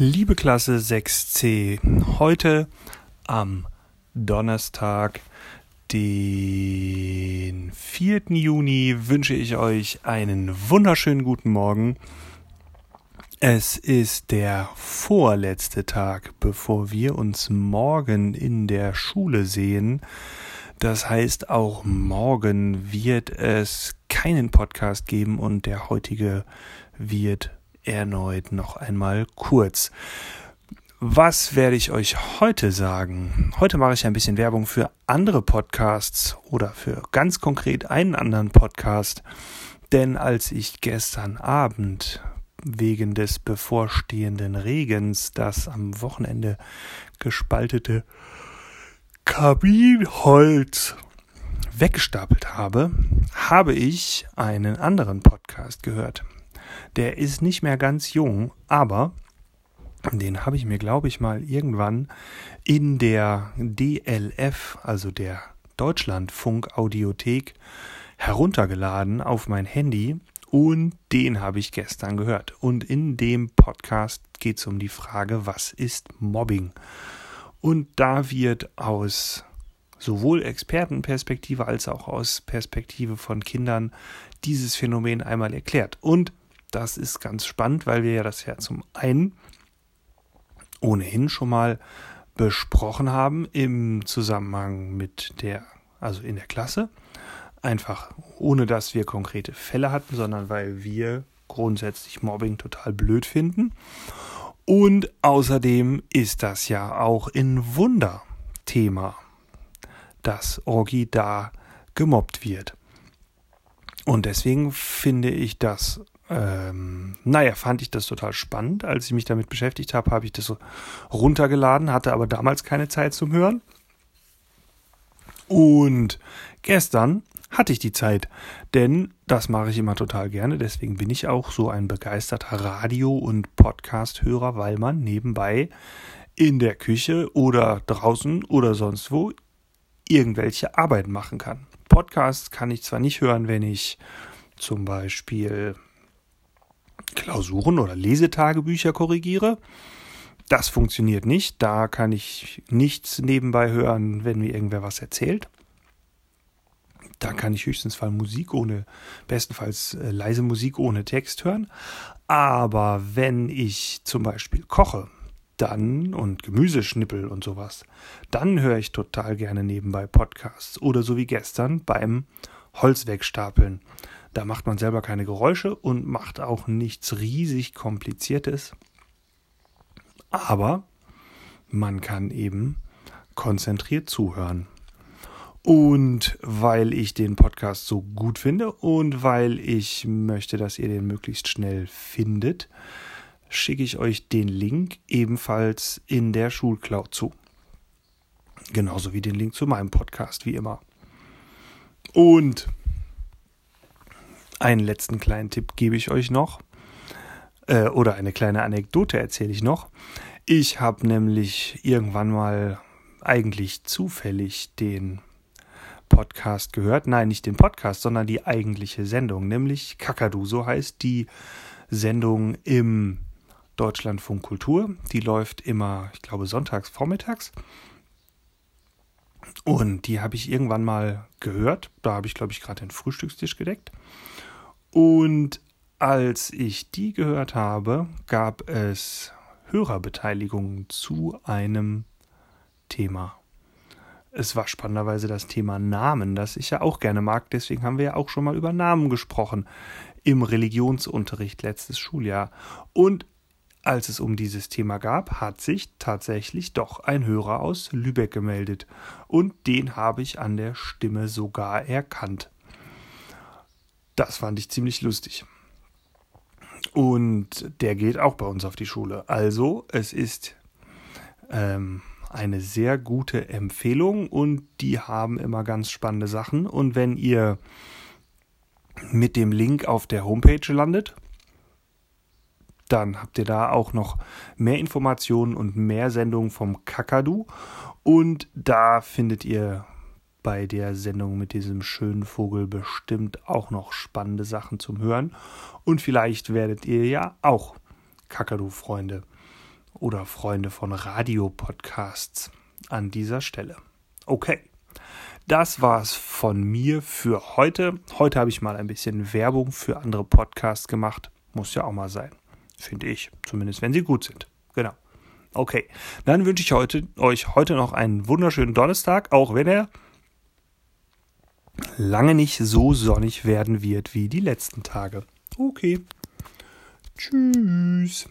Liebe Klasse 6c, heute am Donnerstag, den 4. Juni, wünsche ich euch einen wunderschönen guten Morgen. Es ist der vorletzte Tag, bevor wir uns morgen in der Schule sehen. Das heißt, auch morgen wird es keinen Podcast geben und der heutige wird erneut noch einmal kurz. Was werde ich euch heute sagen? Heute mache ich ein bisschen Werbung für andere Podcasts oder für ganz konkret einen anderen Podcast. Denn als ich gestern Abend wegen des bevorstehenden Regens das am Wochenende gespaltete Kabinholz weggestapelt habe, habe ich einen anderen Podcast gehört. Der ist nicht mehr ganz jung, aber den habe ich mir, glaube ich, mal irgendwann in der DLF, also der Deutschlandfunk-Audiothek, heruntergeladen auf mein Handy und den habe ich gestern gehört. Und in dem Podcast geht es um die Frage, was ist Mobbing? Und da wird aus sowohl Expertenperspektive als auch aus Perspektive von Kindern dieses Phänomen einmal erklärt. Und das ist ganz spannend, weil wir ja das ja zum einen ohnehin schon mal besprochen haben im Zusammenhang mit der, also in der Klasse. Einfach ohne dass wir konkrete Fälle hatten, sondern weil wir grundsätzlich Mobbing total blöd finden. Und außerdem ist das ja auch in Wunder Thema, dass Orgi da gemobbt wird. Und deswegen finde ich das ähm, naja, fand ich das total spannend. Als ich mich damit beschäftigt habe, habe ich das so runtergeladen, hatte aber damals keine Zeit zum Hören. Und gestern hatte ich die Zeit, denn das mache ich immer total gerne. Deswegen bin ich auch so ein begeisterter Radio- und Podcast-Hörer, weil man nebenbei in der Küche oder draußen oder sonst wo irgendwelche Arbeit machen kann. Podcasts kann ich zwar nicht hören, wenn ich zum Beispiel Klausuren oder Lesetagebücher korrigiere. Das funktioniert nicht. Da kann ich nichts nebenbei hören, wenn mir irgendwer was erzählt. Da kann ich höchstens mal Musik ohne, bestenfalls äh, leise Musik ohne Text hören. Aber wenn ich zum Beispiel koche, dann und Gemüse schnippel und sowas, dann höre ich total gerne nebenbei Podcasts oder so wie gestern beim Holz wegstapeln. Da macht man selber keine Geräusche und macht auch nichts riesig kompliziertes. Aber man kann eben konzentriert zuhören. Und weil ich den Podcast so gut finde und weil ich möchte, dass ihr den möglichst schnell findet, schicke ich euch den Link ebenfalls in der Schulcloud zu. Genauso wie den Link zu meinem Podcast, wie immer. Und einen letzten kleinen Tipp gebe ich euch noch. Äh, oder eine kleine Anekdote erzähle ich noch. Ich habe nämlich irgendwann mal eigentlich zufällig den Podcast gehört. Nein, nicht den Podcast, sondern die eigentliche Sendung, nämlich Kakadu, so heißt die Sendung im Deutschlandfunk Kultur. Die läuft immer, ich glaube, sonntags vormittags. Und die habe ich irgendwann mal gehört. Da habe ich, glaube ich, gerade den Frühstückstisch gedeckt. Und als ich die gehört habe, gab es Hörerbeteiligung zu einem Thema. Es war spannenderweise das Thema Namen, das ich ja auch gerne mag. Deswegen haben wir ja auch schon mal über Namen gesprochen im Religionsunterricht letztes Schuljahr. Und als es um dieses Thema gab, hat sich tatsächlich doch ein Hörer aus Lübeck gemeldet. Und den habe ich an der Stimme sogar erkannt. Das fand ich ziemlich lustig. Und der geht auch bei uns auf die Schule. Also, es ist ähm, eine sehr gute Empfehlung und die haben immer ganz spannende Sachen. Und wenn ihr mit dem Link auf der Homepage landet, dann habt ihr da auch noch mehr Informationen und mehr Sendungen vom Kakadu. Und da findet ihr bei der Sendung mit diesem schönen Vogel bestimmt auch noch spannende Sachen zum Hören. Und vielleicht werdet ihr ja auch Kakadu-Freunde. oder Freunde von Radiopodcasts an dieser Stelle. Okay. Das war's von mir für heute. Heute habe ich mal ein bisschen Werbung für andere Podcasts gemacht. Muss ja auch mal sein. Finde ich. Zumindest wenn sie gut sind. Genau. Okay. Dann wünsche ich heute, euch heute noch einen wunderschönen Donnerstag, auch wenn er lange nicht so sonnig werden wird wie die letzten Tage. Okay. Tschüss.